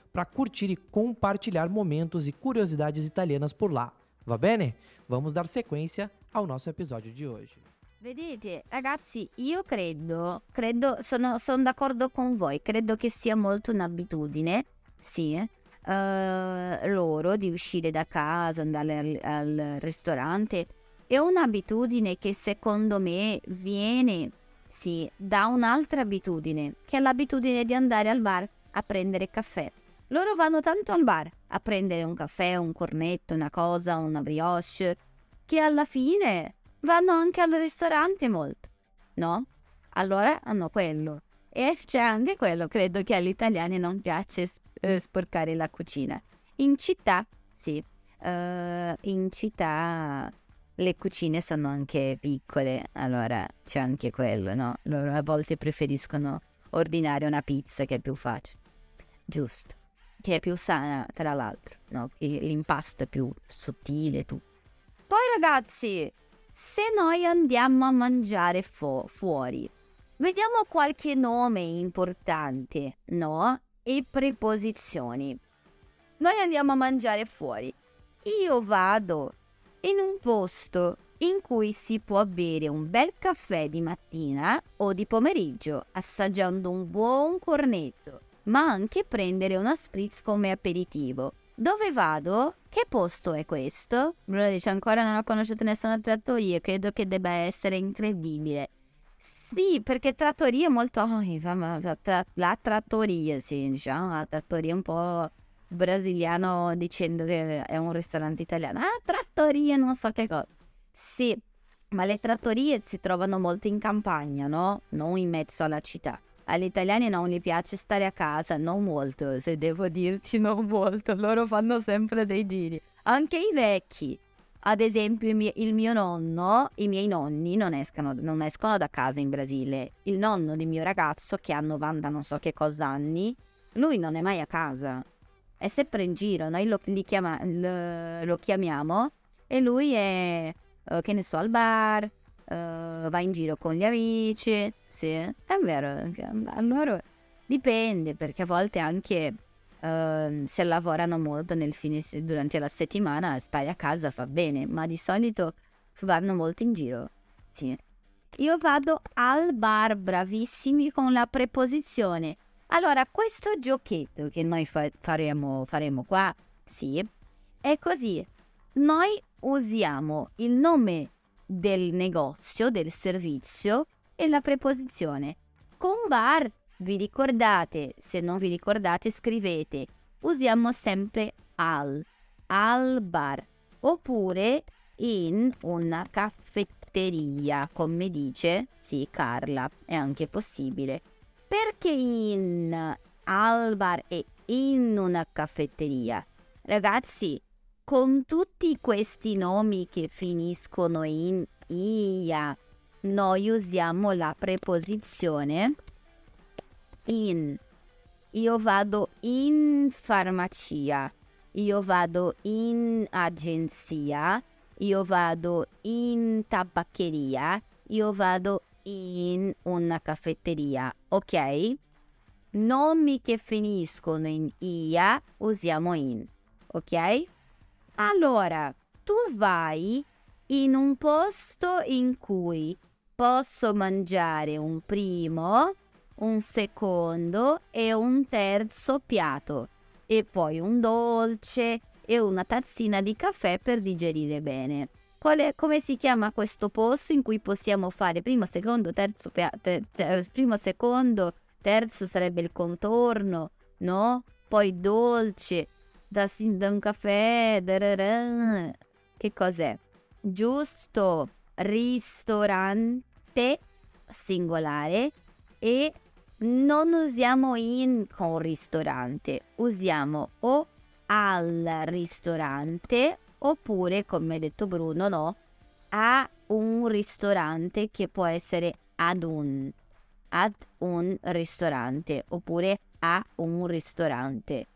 para curtir e compartilhar momentos e curiosidades italianas por lá. Va bene? Vamos dar sequência ao nosso episódio di oggi. Vedete, ragazzi, io credo, credo, sono, sono d'accordo con voi, credo che sia molto un'abitudine, sì, eh? uh, loro di uscire da casa, andare al, al ristorante, è un'abitudine che secondo me viene sì, da un'altra abitudine, che è l'abitudine di andare al bar a prendere caffè. Loro vanno tanto al bar a prendere un caffè, un cornetto, una cosa, una brioche, che alla fine vanno anche al ristorante molto, no? Allora hanno quello. E c'è anche quello, credo che agli italiani non piace eh, sporcare la cucina. In città, sì, uh, in città le cucine sono anche piccole, allora c'è anche quello, no? Loro a volte preferiscono ordinare una pizza che è più facile, giusto, che è più sana tra l'altro, no? L'impasto è più sottile, tu. Poi ragazzi, se noi andiamo a mangiare fu- fuori, vediamo qualche nome importante, no? e preposizioni. Noi andiamo a mangiare fuori. Io vado in un posto in cui si può bere un bel caffè di mattina o di pomeriggio, assaggiando un buon cornetto, ma anche prendere uno spritz come aperitivo. Dove vado? Che posto è questo? Bruno dice ancora non ho conosciuto nessuna trattoria, credo che debba essere incredibile. Sì, perché trattoria è molto... la trattoria, sì, diciamo, la trattoria un po' brasiliano dicendo che è un ristorante italiano. Ah, trattoria, non so che cosa. Sì, ma le trattorie si trovano molto in campagna, no? Non in mezzo alla città. Agli italiani non gli piace stare a casa, non molto, se devo dirti non molto, loro fanno sempre dei giri. Anche i vecchi. Ad esempio il mio, il mio nonno, i miei nonni non escono, non escono, da casa in Brasile. Il nonno di mio ragazzo che ha 90 non so che cosa anni, lui non è mai a casa. È sempre in giro, noi lo, chiama, lo, lo chiamiamo e lui è uh, che ne so, al bar, uh, va in giro con gli amici, sì, è vero, allora dipende perché a volte anche uh, se lavorano molto nel fine, durante la settimana stare a casa fa bene, ma di solito vanno molto in giro, sì. Io vado al bar, bravissimi con la preposizione. Allora, questo giochetto che noi fa- faremo, faremo qua, sì, è così. Noi usiamo il nome del negozio, del servizio e la preposizione. Con bar, vi ricordate, se non vi ricordate scrivete, usiamo sempre al, al bar, oppure in una caffetteria, come dice, sì Carla, è anche possibile. Perché in al bar e in una caffetteria? Ragazzi, con tutti questi nomi che finiscono in ia, noi usiamo la preposizione in. Io vado in farmacia, io vado in agenzia, io vado in tabaccheria, io vado in una caffetteria, ok? Nomi che finiscono in ia usiamo in, ok? Allora, tu vai in un posto in cui posso mangiare un primo, un secondo e un terzo piatto e poi un dolce e una tazzina di caffè per digerire bene. È, come si chiama questo posto in cui possiamo fare primo, secondo, terzo piatto? Ter, primo, secondo, terzo sarebbe il contorno, no? Poi dolce, da, da un caffè, da, che cos'è? Giusto, ristorante singolare e non usiamo in con ristorante, usiamo o al ristorante oppure, come ha detto Bruno, no, a un ristorante che può essere ad un, ad un ristorante oppure a un ristorante.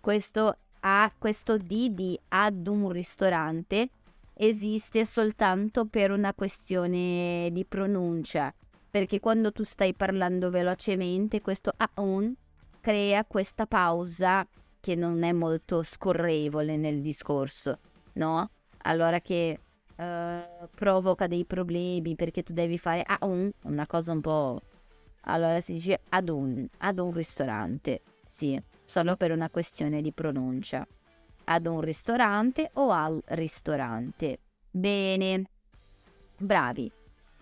Questo a questo D di ad un ristorante esiste soltanto per una questione di pronuncia, perché quando tu stai parlando velocemente questo a un crea questa pausa che non è molto scorrevole nel discorso, no? Allora che uh, provoca dei problemi perché tu devi fare a un, una cosa un po'... Allora si dice ad un, ad un ristorante, sì solo per una questione di pronuncia. Ad un ristorante o al ristorante. Bene, bravi.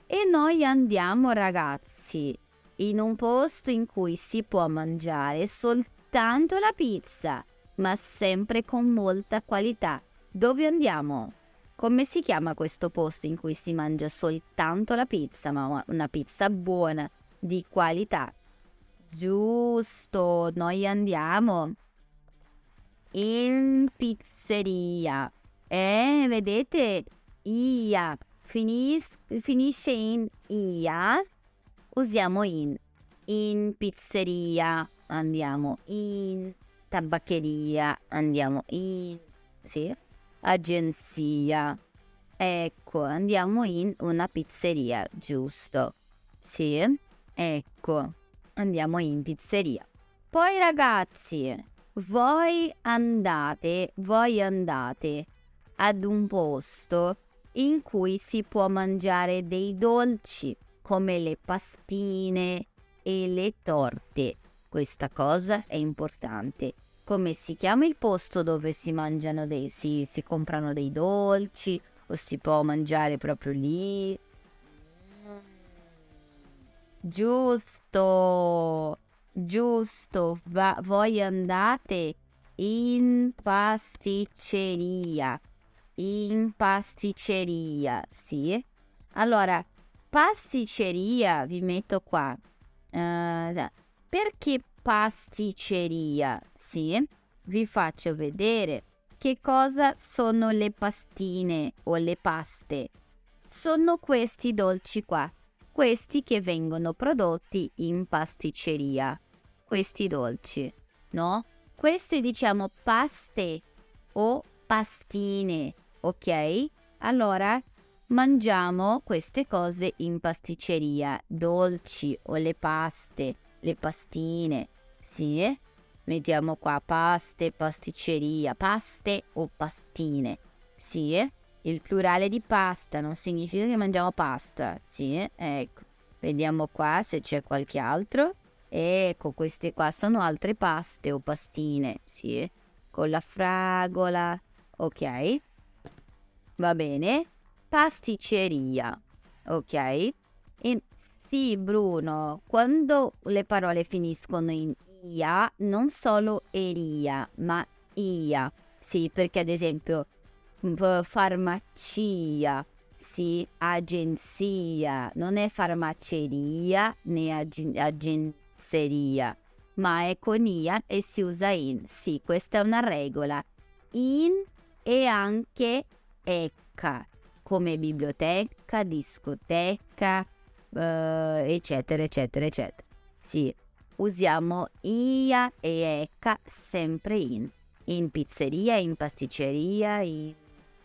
E noi andiamo ragazzi in un posto in cui si può mangiare soltanto la pizza, ma sempre con molta qualità. Dove andiamo? Come si chiama questo posto in cui si mangia soltanto la pizza, ma una pizza buona, di qualità? Giusto, noi andiamo in pizzeria. Eh, vedete? Ia. Finis- finisce in ia. Usiamo in. In pizzeria andiamo in tabaccheria andiamo in sì, agenzia. Ecco, andiamo in una pizzeria, giusto? Sì, ecco andiamo in pizzeria. Poi ragazzi, voi andate, voi andate ad un posto in cui si può mangiare dei dolci come le pastine e le torte. Questa cosa è importante. Come si chiama il posto dove si mangiano dei si, si comprano dei dolci o si può mangiare proprio lì? Giusto, giusto, va, voi andate in pasticceria, in pasticceria, sì. Allora, pasticceria vi metto qua. Uh, perché pasticceria? Sì, vi faccio vedere che cosa sono le pastine o le paste. Sono questi dolci qua questi che vengono prodotti in pasticceria, questi dolci, no? Queste diciamo paste o pastine, ok? Allora mangiamo queste cose in pasticceria, dolci o le paste, le pastine, sì? Mettiamo qua paste, pasticceria, paste o pastine, sì? Il plurale di pasta non significa che mangiamo pasta, sì? Ecco, vediamo qua se c'è qualche altro. Ecco, queste qua sono altre paste o pastine, sì? Con la fragola, ok? Va bene. Pasticceria, ok? E sì, Bruno, quando le parole finiscono in ia, non solo eria, ma ia. Sì, perché ad esempio farmacia, sì, agenzia, non è farmaceria né ag- agenzeria, ma è con ia e si usa in. Sì, questa è una regola. In e anche ecca, come biblioteca, discoteca, uh, eccetera, eccetera, eccetera. Sì, usiamo ia e ecca sempre in. In pizzeria, in pasticceria, in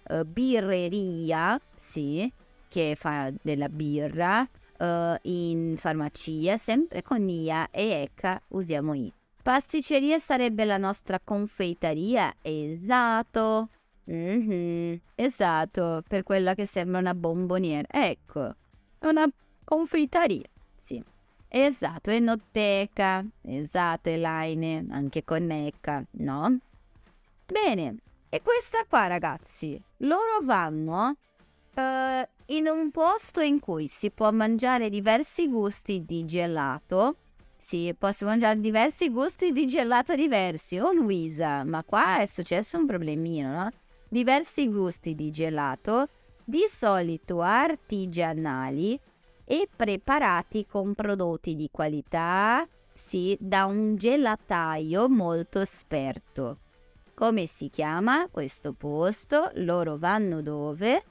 uh, birreria, sì, che fa della birra, uh, in farmacia, sempre con IA e ECA usiamo I. Pasticceria sarebbe la nostra confeitaria, esatto. Mm-hmm, esatto, per quella che sembra una bomboniera. Ecco, una confeitaria, sì. Esatto, enoteca, esatto, Elaine, anche con ECA, no? Bene, e questa qua, ragazzi, loro vanno uh, in un posto in cui si può mangiare diversi gusti di gelato. Sì, posso mangiare diversi gusti di gelato diversi. Oh Luisa, ma qua è successo un problemino, no? Diversi gusti di gelato, di solito artigianali e preparati con prodotti di qualità, sì, da un gelataio molto esperto. Come si chiama questo posto? Loro vanno dove?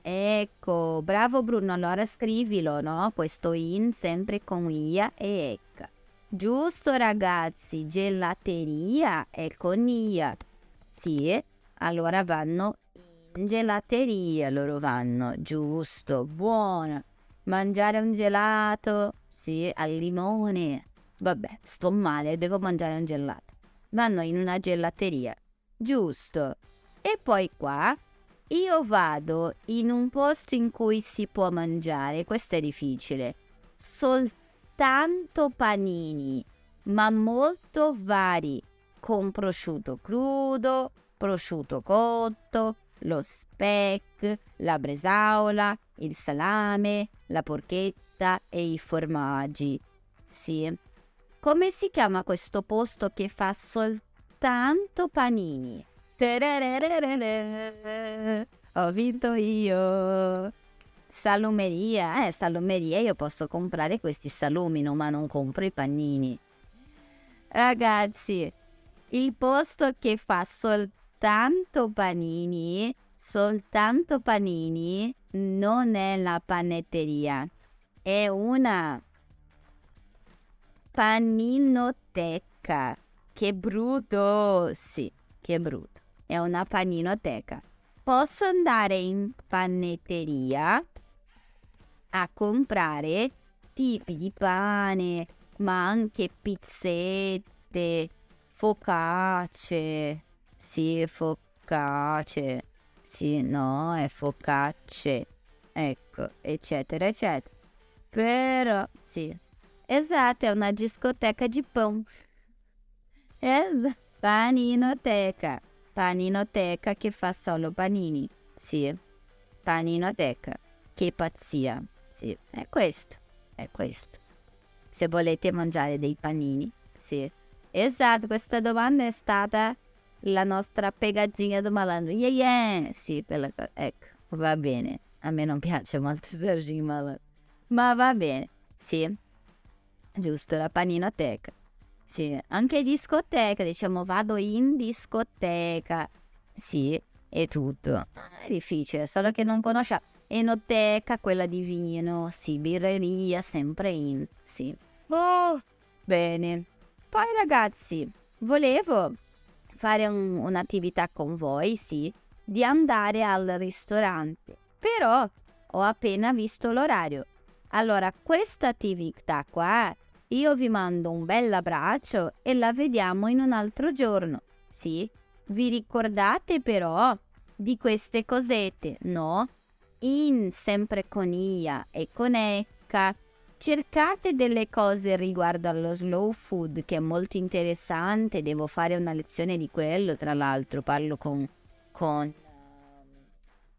Ecco, bravo Bruno, allora scrivilo, no? Questo in sempre con ia e ecca. Giusto ragazzi, gelateria è con ia. Sì, allora vanno in gelateria, loro vanno, giusto, buono. Mangiare un gelato, sì, al limone. Vabbè, sto male, devo mangiare un gelato vanno in una gelateria. Giusto. E poi qua io vado in un posto in cui si può mangiare, questo è difficile, soltanto panini, ma molto vari, con prosciutto crudo, prosciutto cotto, lo speck, la bresaola, il salame, la porchetta e i formaggi. Sì, come si chiama questo posto che fa soltanto panini? Ho vinto io. Salumeria, eh, salumeria, io posso comprare questi salumi, ma non compro i panini. Ragazzi, il posto che fa soltanto panini, soltanto panini, non è la panetteria, è una paninoteca. Che brutto! Sì, che brutto. È una paninoteca. Posso andare in panetteria a comprare tipi di pane, ma anche pizzette, focacce. Sì, focacce. sì, no, è focacce, ecco, eccetera, eccetera. Però, sì, esatto, è una discoteca di pão. Esatto, paninoteca, paninoteca che fa solo panini, sì, paninoteca, che pazzia, sì, è questo, è questo. Se volete mangiare dei panini, sì. Esatto, questa domanda è stata la nostra pegaggina do malandro. Yeah, yeah. Sì, cosa. Ecco, va bene. A me non piace molto Sergio Malandro. Ma va bene. Sì. Giusto, la paninoteca. Sì, anche discoteca, diciamo vado in discoteca. Sì, è tutto. È difficile, solo che non conosce enoteca, quella di vino. Sì, birreria, sempre in. Sì. Oh, bene. Poi ragazzi, volevo fare un, un'attività con voi, sì, di andare al ristorante. Però ho appena visto l'orario. Allora, questa attività qua, io vi mando un bel abbraccio e la vediamo in un altro giorno. Sì? Vi ricordate però di queste cosette, no? In sempre con Ia e con Ecca cercate delle cose riguardo allo slow food che è molto interessante, devo fare una lezione di quello, tra l'altro parlo con, con,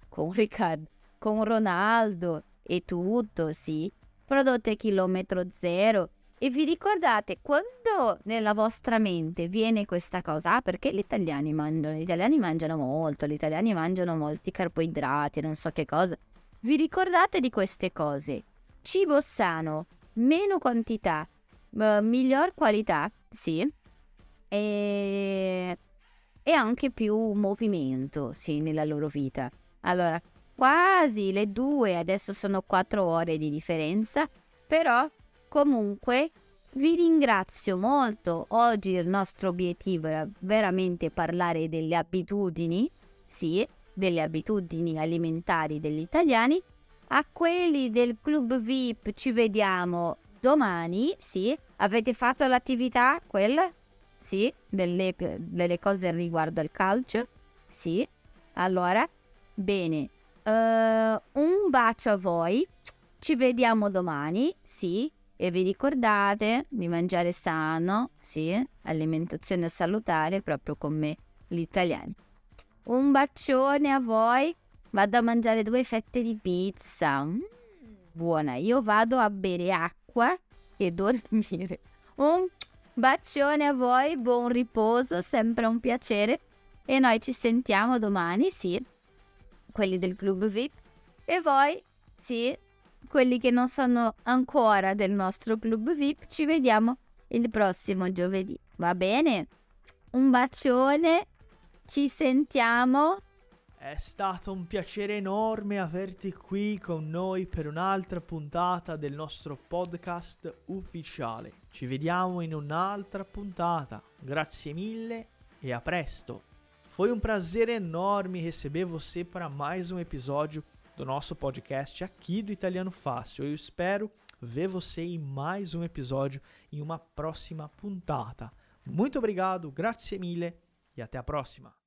con Riccardo, con Ronaldo e tutto, sì, prodotte chilometro zero. E vi ricordate quando nella vostra mente viene questa cosa? Ah, perché gli italiani mangiano? Gli italiani mangiano molto, gli italiani mangiano molti carboidrati, non so che cosa. Vi ricordate di queste cose? Cibo sano, meno quantità, uh, miglior qualità, sì, e, e anche più movimento, sì, nella loro vita. Allora, quasi le due, adesso sono quattro ore di differenza, però comunque vi ringrazio molto. Oggi il nostro obiettivo era veramente parlare delle abitudini, sì, delle abitudini alimentari degli italiani a quelli del club VIP ci vediamo domani, sì. Avete fatto l'attività quella? Sì, delle, delle cose riguardo al calcio? Sì. Allora, bene. Uh, un bacio a voi. Ci vediamo domani, sì. E vi ricordate di mangiare sano, sì, alimentazione salutare proprio come gli italiani. Un bacione a voi Vado a mangiare due fette di pizza. Mm, buona, io vado a bere acqua e dormire. Un bacione a voi, buon riposo, sempre un piacere. E noi ci sentiamo domani, sì, quelli del club VIP. E voi, sì, quelli che non sono ancora del nostro club VIP, ci vediamo il prossimo giovedì. Va bene? Un bacione, ci sentiamo. È stato un piacere enorme averti qui con noi per un'altra puntata del nostro podcast ufficiale. Ci vediamo in un'altra puntata. Grazie mille e a presto. Foi um prazer enorme receber você para mais um episódio do nosso podcast aqui do Italiano Fácil. Eu espero ver você em mais um episódio em uma próxima puntata. Muito obrigado, grazie mille e até a próxima.